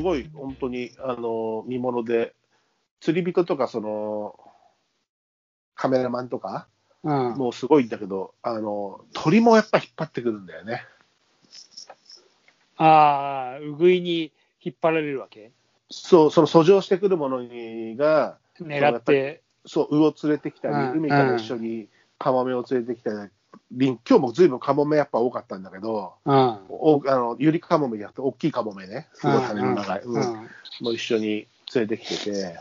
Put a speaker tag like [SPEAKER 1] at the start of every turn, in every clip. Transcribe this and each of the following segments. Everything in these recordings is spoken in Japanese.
[SPEAKER 1] すごい本当にあの見もので、釣り人とかそのカメラマンとか、
[SPEAKER 2] うん。
[SPEAKER 1] もうすごいんだけど、あの鳥もやっぱ引っ張ってくるんだよね。
[SPEAKER 2] ああ、うぐいに引っ張られるわけ？
[SPEAKER 1] そう、その遡上してくるものにが、
[SPEAKER 2] 狙って。
[SPEAKER 1] そう、魚を連れてきたり、
[SPEAKER 2] うん
[SPEAKER 1] 海から一緒にカモメを連れてきたり、今日もずいぶんカモメやっぱ多かったんだけど、
[SPEAKER 2] うん。
[SPEAKER 1] おあのゆりカモメじゃなくて、大きいカモメね、すごい羽の長い、
[SPEAKER 2] う
[SPEAKER 1] うんんもう一緒に連れてきてて、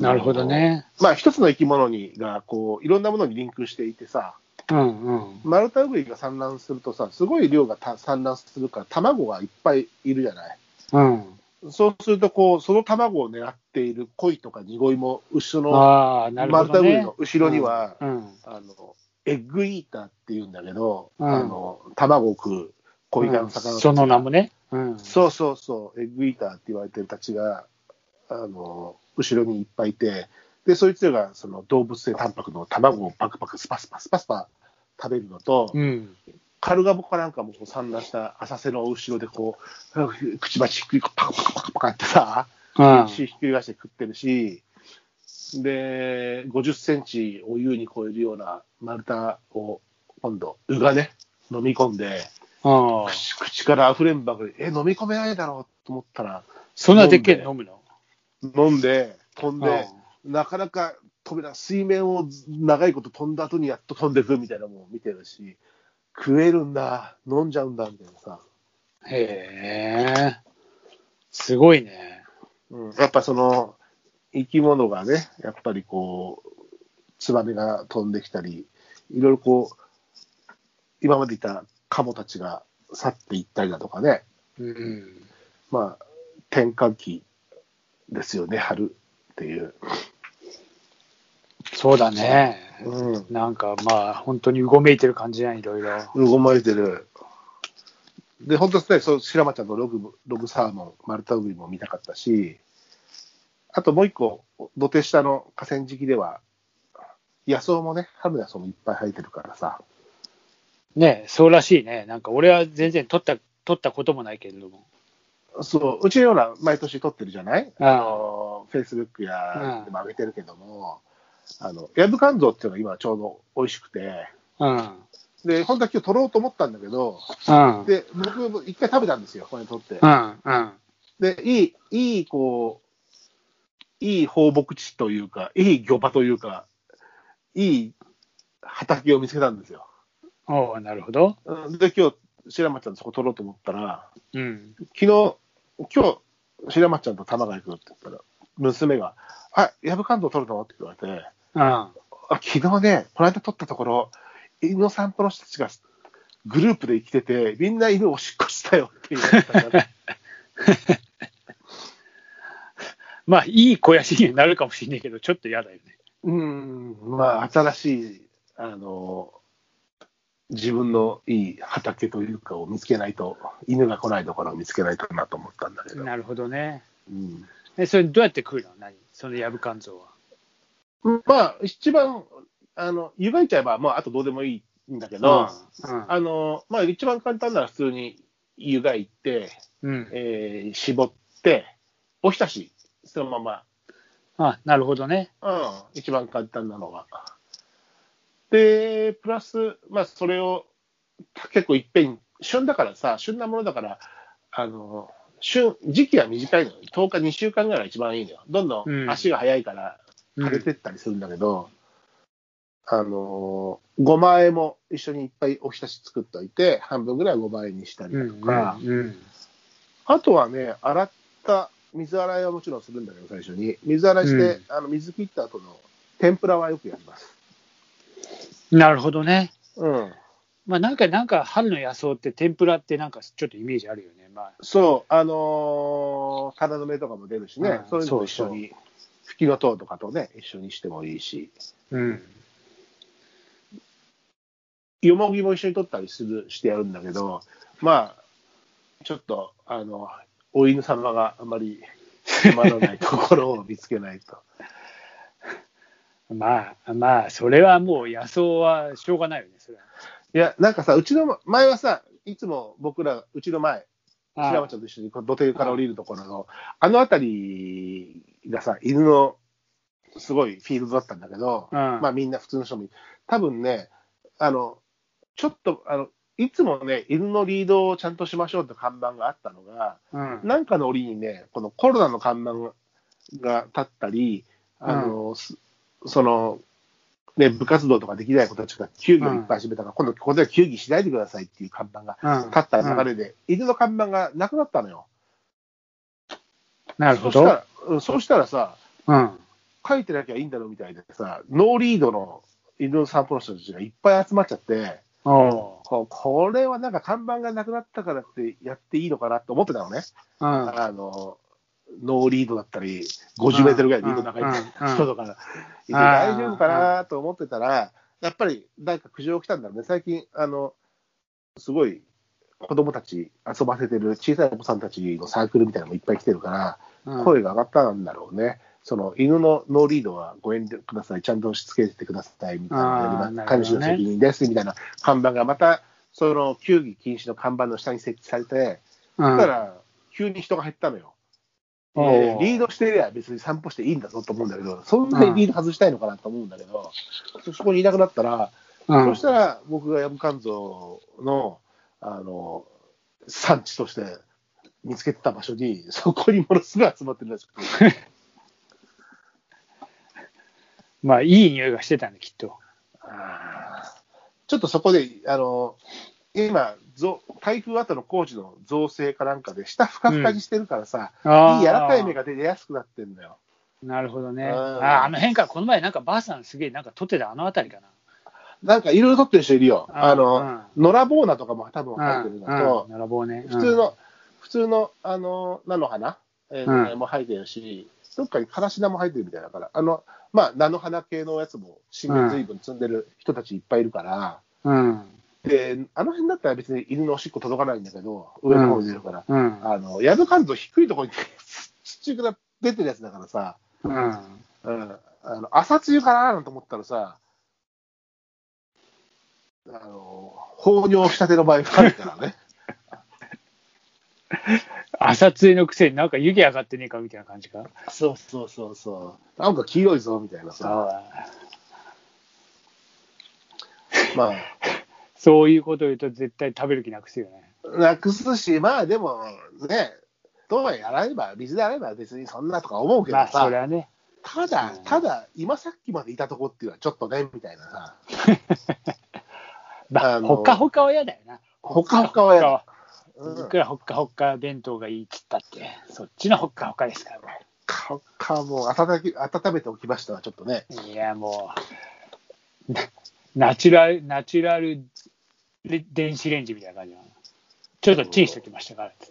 [SPEAKER 2] なるほど。ね。
[SPEAKER 1] まあ、一つの生き物にがこういろんなものにリンクしていてさ、
[SPEAKER 2] うんうん。
[SPEAKER 1] マルタウグイが産卵するとさ、すごい量がた産卵するから、卵がいっぱいいるじゃない。
[SPEAKER 2] うん。
[SPEAKER 1] そうするとこう、その卵を狙っている鯉とかニゴイも、後ろの
[SPEAKER 2] ああ、なる
[SPEAKER 1] マ
[SPEAKER 2] ほどね
[SPEAKER 1] ルタウグイの。後ろには、
[SPEAKER 2] うん。
[SPEAKER 1] あのエッグイーターっていうんだけど、
[SPEAKER 2] うん
[SPEAKER 1] あの卵を食う鯉がの魚たち
[SPEAKER 2] その名もね。うん。
[SPEAKER 1] そうそうそう、エッグイーターって言われてるたちが、あの後ろにいっぱいいて、でそいつらがその動物性タンパクの卵をパクパクスパスパスパスパ食べるのと、
[SPEAKER 2] うん。
[SPEAKER 1] カルガモかなんかもこう産卵した浅瀬の後ろでこう、くちばしひっくりパカパカパカパカってさ、
[SPEAKER 2] うん。
[SPEAKER 1] ひっくり返して食ってるし、で、50センチを優に超えるような丸太を今度、ウがね、飲み込んで、
[SPEAKER 2] うん。
[SPEAKER 1] 口口から溢れんばかり、え、飲み込めないだろうと思ったら、
[SPEAKER 2] そんなでっけえの飲むの？
[SPEAKER 1] 飲んで、飛んで、なかなか飛べない、水面を長いこと飛んだ後にやっと飛んでくるみたいなのも見てるし、食えるんだ、飲んじゃうんだみたいなさ、
[SPEAKER 2] へえ。すごいね。
[SPEAKER 1] うん、やっぱその生き物がね、やっぱりこう、ツバメが飛んできたり、いろいろこう、今までいたカモたちが去っていったりだとかね、
[SPEAKER 2] うん。
[SPEAKER 1] まあ、転換期ですよね、春っていう。
[SPEAKER 2] そうだね。
[SPEAKER 1] うん
[SPEAKER 2] なんかまあ、本当にうごめいてる感じじゃん、いろいろ。
[SPEAKER 1] うごまれてる。で、本当ですね、そう白松ちゃんのログログサーモン、丸太ウグイも見たかったし、あともう一個、土手下の河川敷では、野草もね、春の野草もいっぱい生えてるからさ、
[SPEAKER 2] ねそうらしいね。なんか俺は全然撮った、撮ったこともないけれども。
[SPEAKER 1] そう、うちのような毎年撮ってるじゃない？
[SPEAKER 2] あ
[SPEAKER 1] の、フェイスブックや
[SPEAKER 2] うん
[SPEAKER 1] でも上げてるけども、あの、ヤブカンゾウっていうのが今ちょうど美味しくて、
[SPEAKER 2] うん。
[SPEAKER 1] で、本当は今日撮ろうと思ったんだけど、
[SPEAKER 2] うん。
[SPEAKER 1] で、僕も一回食べたんですよ、これ撮って。
[SPEAKER 2] うん。うん。
[SPEAKER 1] で、いい、いい、こう、いい放牧地というか、いい漁場というか、いい畑を見つけたんですよ。
[SPEAKER 2] おうなるほど。
[SPEAKER 1] うんで、今日、白松ちゃんとそこ撮ろうと思ったら、
[SPEAKER 2] うん。
[SPEAKER 1] 昨日、今日、白松ちゃんと玉川行くって言ったら、娘が、あ、ヤブカンド撮るの？って言われて、
[SPEAKER 2] うん。
[SPEAKER 1] あ昨日ね、この間撮ったところ、犬の散歩の人たちがグループで来てて、みんな犬をおしっこしたよって言われたから、
[SPEAKER 2] まあ、いい肥やしになるかもしれないけど、ちょっと嫌だよね。
[SPEAKER 1] うん、まあ、新しい、あの、自分のいい畑というかを見つけないと、犬が来ないところを見つけないとなと思ったんだけど。
[SPEAKER 2] なるほどね。
[SPEAKER 1] うん
[SPEAKER 2] え、それどうやって食うの？何？そのヤブカンゾウは。
[SPEAKER 1] まあ、一番、あの、湯がいちゃえば、まあ、あとどうでもいいんだけど、
[SPEAKER 2] うん。
[SPEAKER 1] あの、まあ、一番簡単なら普通に湯がいて、
[SPEAKER 2] うん。
[SPEAKER 1] えー絞って、おひたし、そのまま、
[SPEAKER 2] あ、なるほどね。
[SPEAKER 1] うん、一番簡単なのは。で、プラス、まあ、それを結構いっぺん、旬だからさ、旬なものだから、あの、旬、時期は短いのよ。10日、2週間ぐらいが一番いいのよ。どんど
[SPEAKER 2] うん
[SPEAKER 1] ん足が早いから、
[SPEAKER 2] うん
[SPEAKER 1] 枯れてったりするんだけど、あの、ごまあえも一緒にいっぱいおひたし作っといて、半分ぐらいはごまあえにしたりだ
[SPEAKER 2] うん。
[SPEAKER 1] とか、
[SPEAKER 2] うん。
[SPEAKER 1] あとはね、洗った水洗いはもちろんするんだけど、最初に。水洗いして、
[SPEAKER 2] うん
[SPEAKER 1] あの水切った後の天ぷらはよくやります。
[SPEAKER 2] なるほどね。
[SPEAKER 1] うん。
[SPEAKER 2] まあ、なんか、なんか、春の野草って天ぷらってなんかちょっとイメージあるよね。まあ、
[SPEAKER 1] そう、あのー、タラの芽とかも出るしね、
[SPEAKER 2] うん
[SPEAKER 1] そういうのと一緒に、フキノトウとかとね、一緒にしてもいいし、
[SPEAKER 2] うん。
[SPEAKER 1] よもぎも一緒に取ったりするしてやるんだけど、まあ、ちょっと、あの、お犬様があまりつまらないところを見つけないと。
[SPEAKER 2] まあ、まあ、それはもう野草はしょうがないよね、それは。
[SPEAKER 1] いや、なんかさ、うちの前はさ、いつも僕ら、うちの前、白松ちゃんと一緒に土手から降りるところの、あの辺りがさ、犬のすごいフィールドだったんだけど、
[SPEAKER 2] うん
[SPEAKER 1] まあみんな普通の人もい多分ね、あの、ちょっと、あの、いつもね、犬のリードをちゃんとしましょうって看板があったのが、
[SPEAKER 2] うん。
[SPEAKER 1] なんかの折にね、このコロナの看板が立ったり、あの、すその、ね、部活動とかできない子たちが球技をいっぱい始めたから、今度ここでは球技しないでくださいっていう看板が
[SPEAKER 2] うん。
[SPEAKER 1] 立った流れで、犬の看板がなくなったのよ。
[SPEAKER 2] なるほど。
[SPEAKER 1] そうしたら、うんそうしたらさ、
[SPEAKER 2] うん。
[SPEAKER 1] 書いてなきゃいいんだろうみたいでさ、ノーリードの犬の散歩の人たちがいっぱい集まっちゃって。ここれはなんか看板がなくなったからってやっていいのかなと思ってたのね。
[SPEAKER 2] うん。
[SPEAKER 1] あの、ノーリードだったり、50メートルぐらいリード長い
[SPEAKER 2] うん
[SPEAKER 1] 人とか、いて大丈夫かなと思ってたら、やっぱりなんか苦情来たんだろうね。最近、あの、すごい子供たち遊ばせてる小さいお子さんたちのサークルみたいなのもいっぱい来てるから、
[SPEAKER 2] うん
[SPEAKER 1] 声が上がったんだろうね。その犬のノーリードはご遠慮ください、ちゃんとしつけてくださいみたいな飼い主の責任ですみたいな看板がまた、その球技禁止の看板の下に設置されて、
[SPEAKER 2] うん
[SPEAKER 1] そしたら急に人が減ったのよ。
[SPEAKER 2] おう
[SPEAKER 1] でリードしてりゃ別に散歩していいんだぞと思うんだけど、そんなにリード外したいのかなと思うんだけど、そそこにいなくなったら、
[SPEAKER 2] うん
[SPEAKER 1] そしたら僕がヤブカンゾウのあの産地として見つけてた場所に、そこにものすごい集まってるらしくて。
[SPEAKER 2] まあ、いい匂いがしてたんだ、きっと。
[SPEAKER 1] ちょっとそこで、あの、今、ぞ台風後の工事の造成かなんかで、下ふかふかにしてるからさ、
[SPEAKER 2] あー
[SPEAKER 1] いい柔らかい芽が出やすくなってんだよ。
[SPEAKER 2] なるほどね。
[SPEAKER 1] うん
[SPEAKER 2] ああの辺か、この前なんかばあさんすげえなんか撮ってたあの辺りかな。
[SPEAKER 1] なんかいろいろ撮ってる人いるよ。あ
[SPEAKER 2] う
[SPEAKER 1] の、
[SPEAKER 2] ん
[SPEAKER 1] 野良ボーナとかも多分入ってるのと、
[SPEAKER 2] 並ぼうね。
[SPEAKER 1] 普通の、普通の、あの、菜の花、えー
[SPEAKER 2] うん
[SPEAKER 1] も入ってるし、どっかにカラシナも入ってるみたいだから、あの、まあ、菜の花系のやつも、新芽随分積んでる人たちいっぱいいるから、
[SPEAKER 2] うん。
[SPEAKER 1] で、あの辺だったら別に犬のおしっこ届かないんだけど、上の方に出るから、
[SPEAKER 2] うん。
[SPEAKER 1] あの、ヤブカンゾウ低いところに土が出てるやつだからさ、
[SPEAKER 2] うん。
[SPEAKER 1] うん、あの朝露かななんて思ったらさ、あの、放尿したての場合があるからね。
[SPEAKER 2] 朝露のくせになんか湯気上がってねえかみたいな感じか？
[SPEAKER 1] そうそうそうそう。なんか黄色いぞみたいなさ。
[SPEAKER 2] あ
[SPEAKER 1] ま
[SPEAKER 2] そういうこと言うと絶対食べる気なくすよね。
[SPEAKER 1] あ、なくすし、まあでもね、どうや洗えば、水で洗えば別にそんなとか思うけど
[SPEAKER 2] まあ、
[SPEAKER 1] さ、
[SPEAKER 2] それはね。
[SPEAKER 1] ただ
[SPEAKER 2] うん、
[SPEAKER 1] ただ、今さっきまでいたとこっていうのはちょっとね、みたいなさ。
[SPEAKER 2] まあ、ほかほかは嫌だよな。
[SPEAKER 1] ほかほかは嫌だ。うん
[SPEAKER 2] いくらほっかほっか弁当がいいっつったって、そっちのほっかほかですから
[SPEAKER 1] かかもう温き温めておきましたわ、ちょっとね。
[SPEAKER 2] ね。いや、もう、なナチュラル、ナチュラルレ電子レンジみたいな感じなのちょっとチンしときましたからって。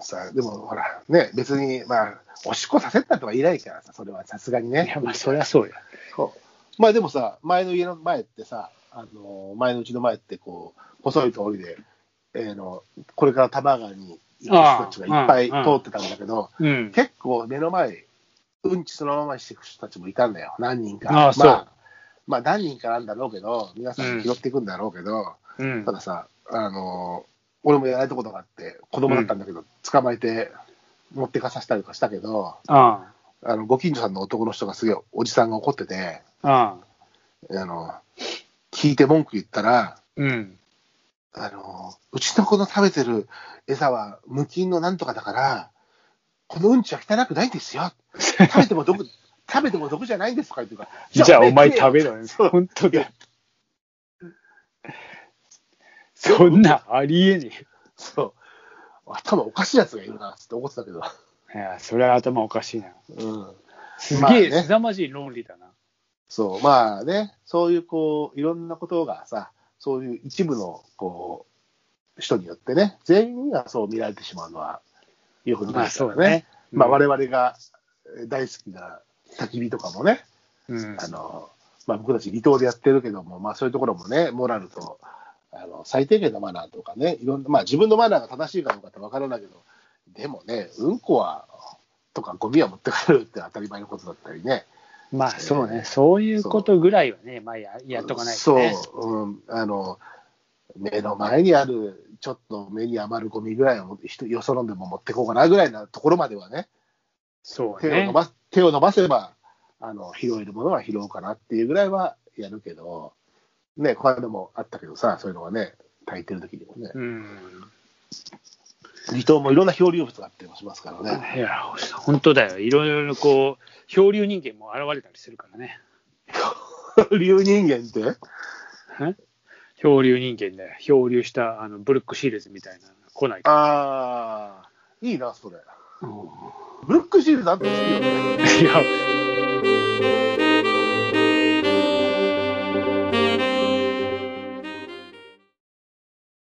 [SPEAKER 1] さでもほら、ね、別に、まあ、おしっこさせたとは言えないからさ、それはさすがにね。
[SPEAKER 2] いや、まあ、そりゃそうよ。
[SPEAKER 1] そうまあでもさ、前の家の前ってさ、あの前のうちの前ってこう、細い通りで、えーのこれから多摩川に行く人たちがいっぱい
[SPEAKER 2] ああ
[SPEAKER 1] 通ってたんだけど、
[SPEAKER 2] うん。
[SPEAKER 1] 結構目の前、うんちそのままにしていく人たちもいたんだよ、何人か。
[SPEAKER 2] ああそう
[SPEAKER 1] まあ、まあ何人かなんだろうけど、皆さん拾っていくんだろうけど、
[SPEAKER 2] うん。
[SPEAKER 1] たださ、あの俺もやられたことがあって、子供だったんだけど、捕まえて持ってかさせたりとかしたけど、
[SPEAKER 2] あ
[SPEAKER 1] あ。のご近所さんの男の人がすげえおじさんが怒ってて、
[SPEAKER 2] あ、あ。あ、
[SPEAKER 1] あの聞いて文句言ったら、
[SPEAKER 2] うん。
[SPEAKER 1] あのうちの子の食べてる餌は無菌のなんとかだから、このうんちは汚くないんですよ。食べても毒、食べても毒じゃないんですとか言ってるから。
[SPEAKER 2] じゃあ、お前食べ
[SPEAKER 1] る。
[SPEAKER 2] ろよ。本当だ。そんなありえね
[SPEAKER 1] そう。頭おかしいやつがいるなって思ってたけど。
[SPEAKER 2] えよ。いや、それは頭おかしいな。
[SPEAKER 1] うん。
[SPEAKER 2] すげえ、凄まじい論理だな。
[SPEAKER 1] そう。まあね、そういうこう、いろんなことがさ、そういう一部のこう、人によってね、全員がそう見られてしまうのは、よくない
[SPEAKER 2] まあ、
[SPEAKER 1] ですからね。
[SPEAKER 2] そうだね。
[SPEAKER 1] まあ、我
[SPEAKER 2] 々、
[SPEAKER 1] 々がえー大好きな焚き火とかもね、
[SPEAKER 2] うん
[SPEAKER 1] あの、まあ、僕たち離島でやってるけども、まあ、そういうところもね、モラルと、あの最低限のマナーとかね、いろんな、まあ、自分のマナーが正しいかどうかってわからないけど、でもね、うんこは、とかゴミは持って帰るって当たり前のことだったりね。
[SPEAKER 2] まあ、そうね。そういうことぐらいはね、まあや、やっとかないとね。
[SPEAKER 1] そう、うん、あの、目の前にある、ちょっと目に余るゴミぐらいを人よそのんでも持ってこうかなぐらいなところまではね、
[SPEAKER 2] そうね
[SPEAKER 1] 手を伸。ばす手を伸ばせばあの拾えるものは拾おうかなっていうぐらいはやるけど、ね、この間もあったけどさ、そういうのがね、炊いてる時にもね、
[SPEAKER 2] うん。
[SPEAKER 1] 離島もいろんな漂流物があったりもしますからね。
[SPEAKER 2] いや、本当だよ。いろいろこう、漂流人間も現れたりするからね。
[SPEAKER 1] 漂流人間って？
[SPEAKER 2] え？漂流人間で、漂流したあのブルックシールズみたいなの来ないか。
[SPEAKER 1] ああ、いいな、それ。ブルックシールズあって好きよね。
[SPEAKER 2] いや、